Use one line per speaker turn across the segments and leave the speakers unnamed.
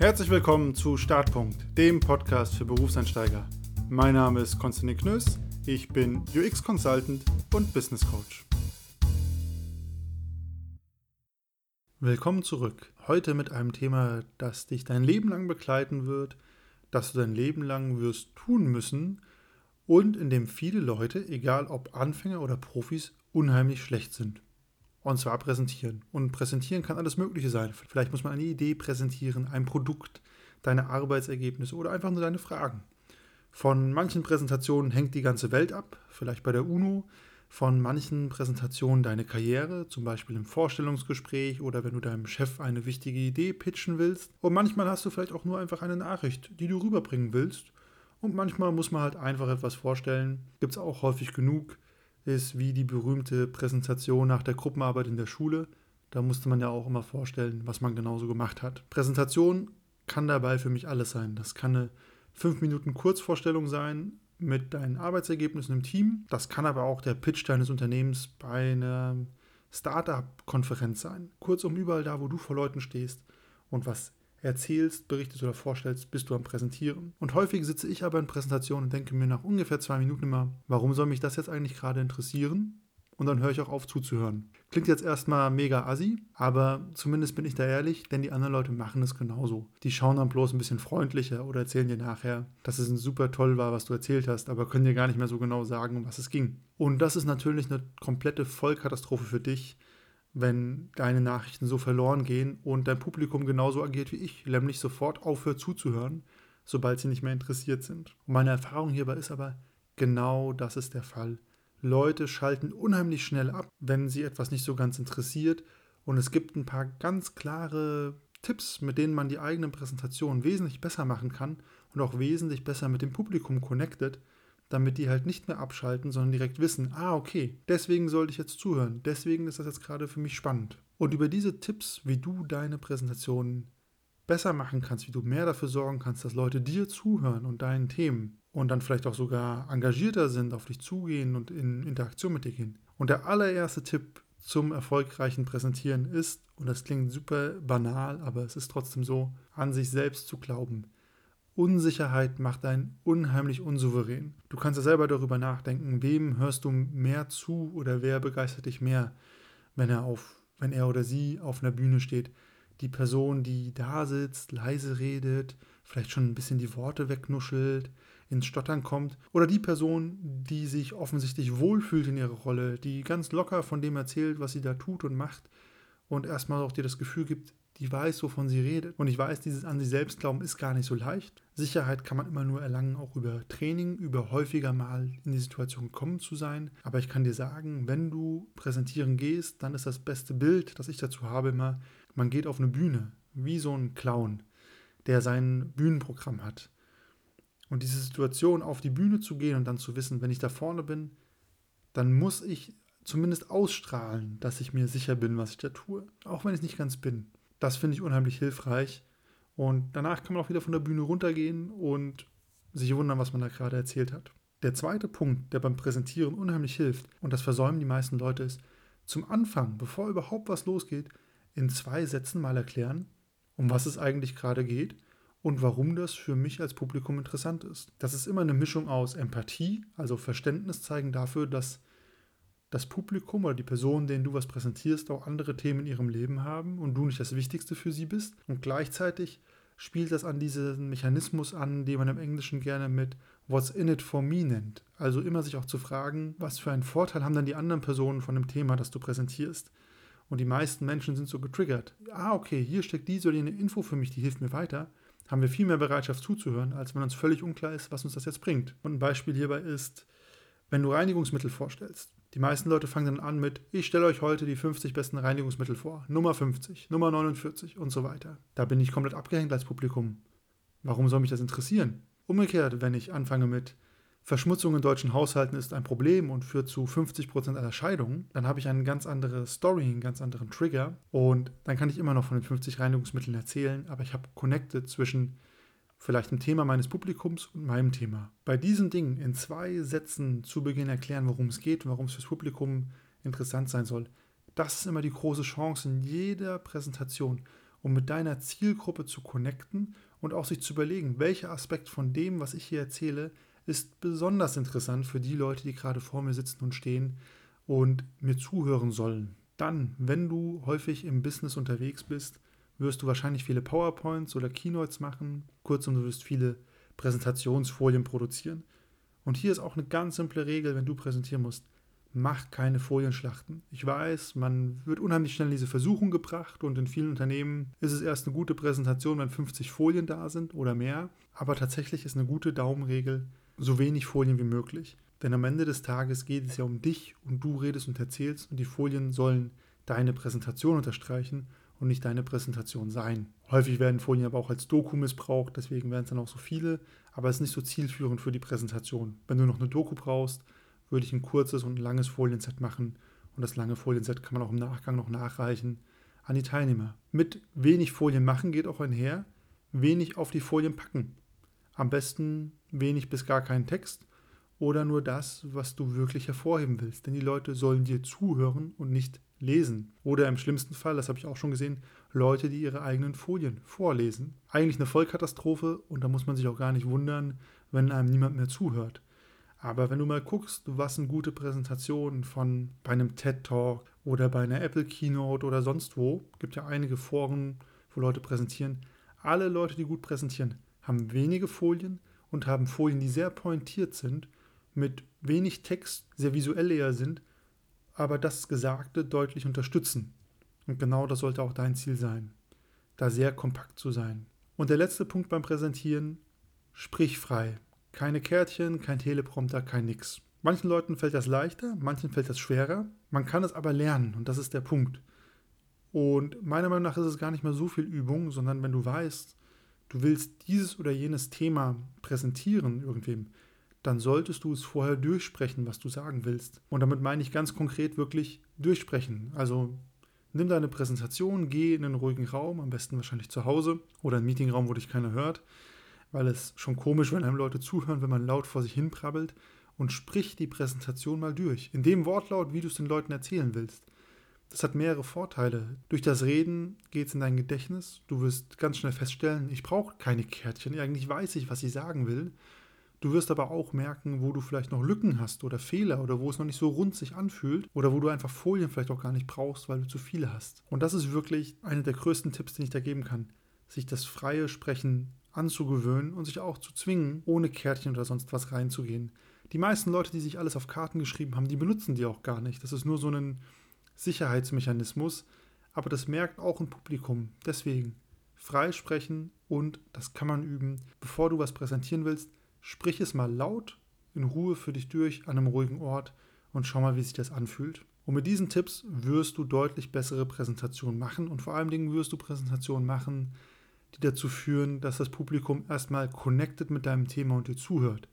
Herzlich willkommen zu Startpunkt, dem Podcast für Berufseinsteiger. Mein Name ist Konstantin Knöss, ich bin UX Consultant und Business Coach. Willkommen zurück. Heute mit einem Thema, das dich dein Leben lang begleiten wird, das du dein Leben lang wirst tun müssen und in dem viele Leute, egal ob Anfänger oder Profis, unheimlich schlecht sind. Und zwar präsentieren. Und präsentieren kann alles Mögliche sein. Vielleicht muss man eine Idee präsentieren, ein Produkt, deine Arbeitsergebnisse oder einfach nur deine Fragen. Von manchen Präsentationen hängt die ganze Welt ab, vielleicht bei der UNO. Von manchen Präsentationen deine Karriere, zum Beispiel im Vorstellungsgespräch oder wenn du deinem Chef eine wichtige Idee pitchen willst. Und manchmal hast du vielleicht auch nur einfach eine Nachricht, die du rüberbringen willst. Und manchmal muss man halt einfach etwas vorstellen. Gibt es auch häufig genug ist wie die berühmte Präsentation nach der Gruppenarbeit in der Schule. Da musste man ja auch immer vorstellen, was man genauso gemacht hat. Präsentation kann dabei für mich alles sein. Das kann eine 5 Minuten Kurzvorstellung sein mit deinen Arbeitsergebnissen im Team. Das kann aber auch der Pitch deines Unternehmens bei einer Startup-Konferenz sein. Kurzum überall da, wo du vor Leuten stehst und was erzählst, berichtest oder vorstellst, bist du am Präsentieren. Und häufig sitze ich aber in Präsentationen und denke mir nach ungefähr zwei Minuten immer, warum soll mich das jetzt eigentlich gerade interessieren? Und dann höre ich auch auf zuzuhören. Klingt jetzt erstmal mega assi, aber zumindest bin ich da ehrlich, denn die anderen Leute machen es genauso. Die schauen dann bloß ein bisschen freundlicher oder erzählen dir nachher, dass es super toll war, was du erzählt hast, aber können dir gar nicht mehr so genau sagen, um was es ging. Und das ist natürlich eine komplette Vollkatastrophe für dich, wenn deine Nachrichten so verloren gehen und dein Publikum genauso agiert wie ich, nämlich sofort aufhört zuzuhören, sobald sie nicht mehr interessiert sind. Und meine Erfahrung hierbei ist aber, genau das ist der Fall. Leute schalten unheimlich schnell ab, wenn sie etwas nicht so ganz interessiert und es gibt ein paar ganz klare Tipps, mit denen man die eigene Präsentation wesentlich besser machen kann und auch wesentlich besser mit dem Publikum connectet, damit die halt nicht mehr abschalten, sondern direkt wissen, ah, okay, deswegen sollte ich jetzt zuhören, deswegen ist das jetzt gerade für mich spannend. Und über diese Tipps, wie du deine Präsentation besser machen kannst, wie du mehr dafür sorgen kannst, dass Leute dir zuhören und deinen Themen und dann vielleicht auch sogar engagierter sind, auf dich zugehen und in Interaktion mit dir gehen. Und der allererste Tipp zum erfolgreichen Präsentieren ist, und das klingt super banal, aber es ist trotzdem so, an sich selbst zu glauben. Unsicherheit macht einen unheimlich unsouverän. Du kannst ja selber darüber nachdenken, wem hörst du mehr zu oder wer begeistert dich mehr, wenn er auf, wenn er oder sie auf einer Bühne steht. Die Person, die da sitzt, leise redet, vielleicht schon ein bisschen die Worte wegnuschelt, ins Stottern kommt, oder die Person, die sich offensichtlich wohlfühlt in ihrer Rolle, die ganz locker von dem erzählt, was sie da tut und macht und erstmal auch dir das Gefühl gibt, die weiß, wovon sie redet. Und ich weiß, dieses an sich selbst glauben ist gar nicht so leicht. Sicherheit kann man immer nur erlangen, auch über Training, über häufiger mal in die Situation gekommen zu sein. Aber ich kann dir sagen, wenn du präsentieren gehst, dann ist das beste Bild, das ich dazu habe, immer, man geht auf eine Bühne, wie so ein Clown, der sein Bühnenprogramm hat. Und diese Situation, auf die Bühne zu gehen und dann zu wissen, wenn ich da vorne bin, dann muss ich zumindest ausstrahlen, dass ich mir sicher bin, was ich da tue. Auch wenn ich es nicht ganz bin. Das finde ich unheimlich hilfreich. Und danach kann man auch wieder von der Bühne runtergehen und sich wundern, was man da gerade erzählt hat. Der zweite Punkt, der beim Präsentieren unheimlich hilft, und das versäumen die meisten Leute, ist, zum Anfang, bevor überhaupt was losgeht, in zwei Sätzen mal erklären, um was es eigentlich gerade geht und warum das für mich als Publikum interessant ist. Das ist immer eine Mischung aus Empathie, also Verständnis zeigen dafür, dass das Publikum oder die Personen, denen du was präsentierst, auch andere Themen in ihrem Leben haben und du nicht das Wichtigste für sie bist. Und gleichzeitig spielt das an diesen Mechanismus an, den man im Englischen gerne mit What's in it for me nennt. Also immer sich auch zu fragen, was für einen Vorteil haben dann die anderen Personen von dem Thema, das du präsentierst. Und die meisten Menschen sind so getriggert. Ah, okay, hier steckt diese oder jene Info für mich, die hilft mir weiter. Haben wir viel mehr Bereitschaft zuzuhören, als wenn uns völlig unklar ist, was uns das jetzt bringt. Und ein Beispiel hierbei ist, wenn du Reinigungsmittel vorstellst. Die meisten Leute fangen dann an mit, ich stelle euch heute die 50 besten Reinigungsmittel vor. Nummer 50, Nummer 49 und so weiter. Da bin ich komplett abgehängt als Publikum. Warum soll mich das interessieren? Umgekehrt, wenn ich anfange mit, Verschmutzung in deutschen Haushalten ist ein Problem und führt zu 50% aller Scheidungen, dann habe ich eine ganz andere Story, einen ganz anderen Trigger und dann kann ich immer noch von den 50 Reinigungsmitteln erzählen, aber ich habe connected zwischen vielleicht ein Thema meines Publikums und meinem Thema. Bei diesen Dingen in zwei Sätzen zu Beginn erklären, worum es geht und warum es fürs Publikum interessant sein soll, das ist immer die große Chance in jeder Präsentation. um mit deiner Zielgruppe zu connecten und auch sich zu überlegen, welcher Aspekt von dem, was ich hier erzähle, ist besonders interessant für die Leute, die gerade vor mir sitzen und stehen und mir zuhören sollen. Dann, wenn du häufig im Business unterwegs bist, wirst du wahrscheinlich viele PowerPoints oder Keynotes machen. Kurzum, du wirst viele Präsentationsfolien produzieren. Und hier ist auch eine ganz simple Regel, wenn du präsentieren musst. Mach keine Folienschlachten. Ich weiß, man wird unheimlich schnell in diese Versuchung gebracht und in vielen Unternehmen ist es erst eine gute Präsentation, wenn 50 Folien da sind oder mehr. Aber tatsächlich ist eine gute Daumenregel so wenig Folien wie möglich. Denn am Ende des Tages geht es ja um dich und du redest und erzählst und die Folien sollen deine Präsentation unterstreichen und nicht deine Präsentation sein. Häufig werden Folien aber auch als Doku missbraucht, deswegen werden es dann auch so viele, aber es ist nicht so zielführend für die Präsentation. Wenn du noch eine Doku brauchst, würde ich ein kurzes und ein langes Folienset machen und das lange Folienset kann man auch im Nachgang noch nachreichen an die Teilnehmer. Mit wenig Folien machen geht auch einher, wenig auf die Folien packen. Am besten wenig bis gar keinen Text oder nur das, was du wirklich hervorheben willst. Denn die Leute sollen dir zuhören und nicht lesen. Oder im schlimmsten Fall, das habe ich auch schon gesehen, Leute, die ihre eigenen Folien vorlesen. Eigentlich eine Vollkatastrophe und da muss man sich auch gar nicht wundern, wenn einem niemand mehr zuhört. Aber wenn du mal guckst, was sind gute Präsentationen von bei einem TED Talk oder bei einer Apple Keynote oder sonst wo, gibt ja einige Foren, wo Leute präsentieren. Alle Leute, die gut präsentieren, haben wenige Folien und haben Folien, die sehr pointiert sind mit wenig Text sehr visuell eher sind, aber das Gesagte deutlich unterstützen. Und genau das sollte auch dein Ziel sein, da sehr kompakt zu sein. Und der letzte Punkt beim Präsentieren, sprich frei. Keine Kärtchen, kein Teleprompter, kein Nix. Manchen Leuten fällt das leichter, manchen fällt das schwerer. Man kann es aber lernen und das ist der Punkt. Und meiner Meinung nach ist es gar nicht mehr so viel Übung, sondern wenn du weißt, du willst dieses oder jenes Thema präsentieren irgendwem, dann solltest du es vorher durchsprechen, was du sagen willst. Und damit meine ich ganz konkret wirklich durchsprechen. Also nimm deine Präsentation, geh in einen ruhigen Raum, am besten wahrscheinlich zu Hause oder einen Meetingraum, wo dich keiner hört, weil es schon komisch, wenn einem Leute zuhören, wenn man laut vor sich hin prabbelt und sprich die Präsentation mal durch. In dem Wortlaut, wie du es den Leuten erzählen willst. Das hat mehrere Vorteile. Durch das Reden geht es in dein Gedächtnis. Du wirst ganz schnell feststellen, ich brauche keine Kärtchen. Eigentlich weiß ich, was ich sagen will. Du wirst aber auch merken, wo du vielleicht noch Lücken hast oder Fehler oder wo es noch nicht so rund sich anfühlt oder wo du einfach Folien vielleicht auch gar nicht brauchst, weil du zu viele hast. Und das ist wirklich einer der größten Tipps, den ich da geben kann, sich das freie Sprechen anzugewöhnen und sich auch zu zwingen, ohne Kärtchen oder sonst was reinzugehen. Die meisten Leute, die sich alles auf Karten geschrieben haben, die benutzen die auch gar nicht. Das ist nur so ein Sicherheitsmechanismus, aber das merkt auch ein Publikum. Deswegen frei sprechen und das kann man üben. Bevor du was präsentieren willst, Sprich es mal laut, in Ruhe für dich durch, an einem ruhigen Ort und schau mal, wie sich das anfühlt. Und mit diesen Tipps wirst du deutlich bessere Präsentationen machen und vor allen Dingen wirst du Präsentationen machen, die dazu führen, dass das Publikum erstmal connected mit deinem Thema und dir zuhört.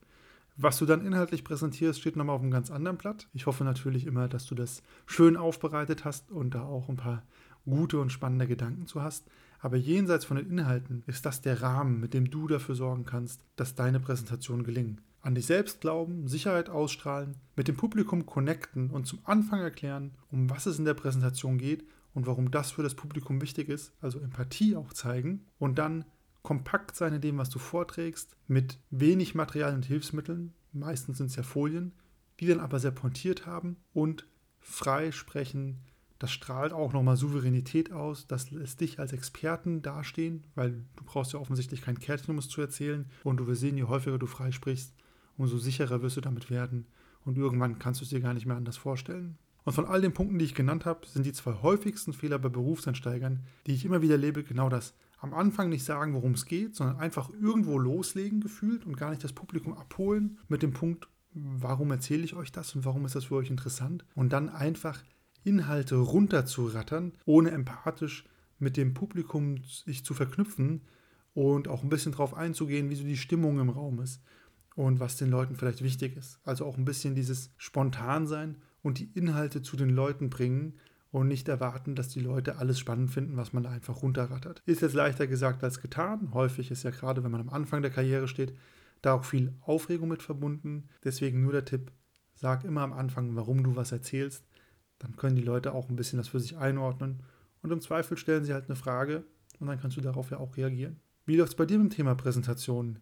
Was du dann inhaltlich präsentierst, steht nochmal auf einem ganz anderen Blatt. Ich hoffe natürlich immer, dass du das schön aufbereitet hast und da auch ein paar gute und spannende Gedanken zu hast. Aber jenseits von den Inhalten ist das der Rahmen, mit dem du dafür sorgen kannst, dass deine Präsentationen gelingen. An dich selbst glauben, Sicherheit ausstrahlen, mit dem Publikum connecten und zum Anfang erklären, um was es in der Präsentation geht und warum das für das Publikum wichtig ist, also Empathie auch zeigen und dann kompakt sein in dem, was du vorträgst, mit wenig Material und Hilfsmitteln, meistens sind es ja Folien, die dann aber sehr pointiert haben und frei sprechen, das strahlt auch nochmal Souveränität aus, das lässt dich als Experten dastehen, weil du brauchst ja offensichtlich kein Kärtchen, um es zu erzählen. Und du wirst sehen, je häufiger du freisprichst, umso sicherer wirst du damit werden. Und irgendwann kannst du es dir gar nicht mehr anders vorstellen. Und von all den Punkten, die ich genannt habe, sind die zwei häufigsten Fehler bei Berufseinsteigern, die ich immer wieder erlebe, genau das. Am Anfang nicht sagen, worum es geht, sondern einfach irgendwo loslegen gefühlt und gar nicht das Publikum abholen mit dem Punkt, warum erzähle ich euch das und warum ist das für euch interessant? Und dann einfach Inhalte runterzurattern, ohne empathisch mit dem Publikum sich zu verknüpfen und auch ein bisschen darauf einzugehen, wie so die Stimmung im Raum ist und was den Leuten vielleicht wichtig ist. Also auch ein bisschen dieses Spontansein und die Inhalte zu den Leuten bringen und nicht erwarten, dass die Leute alles spannend finden, was man da einfach runterrattert. Ist jetzt leichter gesagt als getan. Häufig ist ja gerade, wenn man am Anfang der Karriere steht, da auch viel Aufregung mit verbunden. Deswegen nur der Tipp, sag immer am Anfang, warum du was erzählst dann können die Leute auch ein bisschen das für sich einordnen. Und im Zweifel stellen sie halt eine Frage, und dann kannst du darauf ja auch reagieren. Wie läuft es bei dir mit dem Thema Präsentation?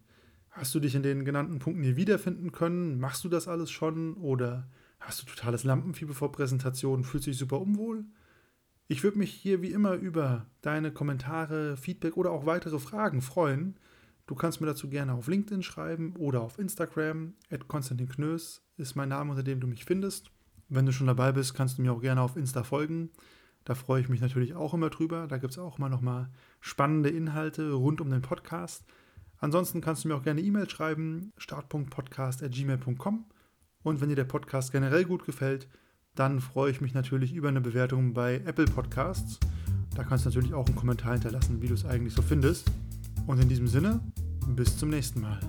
Hast du dich in den genannten Punkten hier wiederfinden können? Machst du das alles schon? Oder hast du totales Lampenfieber vor Präsentationen? Fühlst du dich super unwohl? Ich würde mich hier wie immer über deine Kommentare, Feedback oder auch weitere Fragen freuen. Du kannst mir dazu gerne auf LinkedIn schreiben oder auf Instagram. Konstantin Knös ist mein Name, unter dem du mich findest. Wenn du schon dabei bist, kannst du mir auch gerne auf Insta folgen. Da freue ich mich natürlich auch immer drüber. Da gibt es auch immer noch mal spannende Inhalte rund um den Podcast. Ansonsten kannst du mir auch gerne E-Mail schreiben, start.podcast.gmail.com. Und wenn dir der Podcast generell gut gefällt, dann freue ich mich natürlich über eine Bewertung bei Apple Podcasts. Da kannst du natürlich auch einen Kommentar hinterlassen, wie du es eigentlich so findest. Und in diesem Sinne, bis zum nächsten Mal.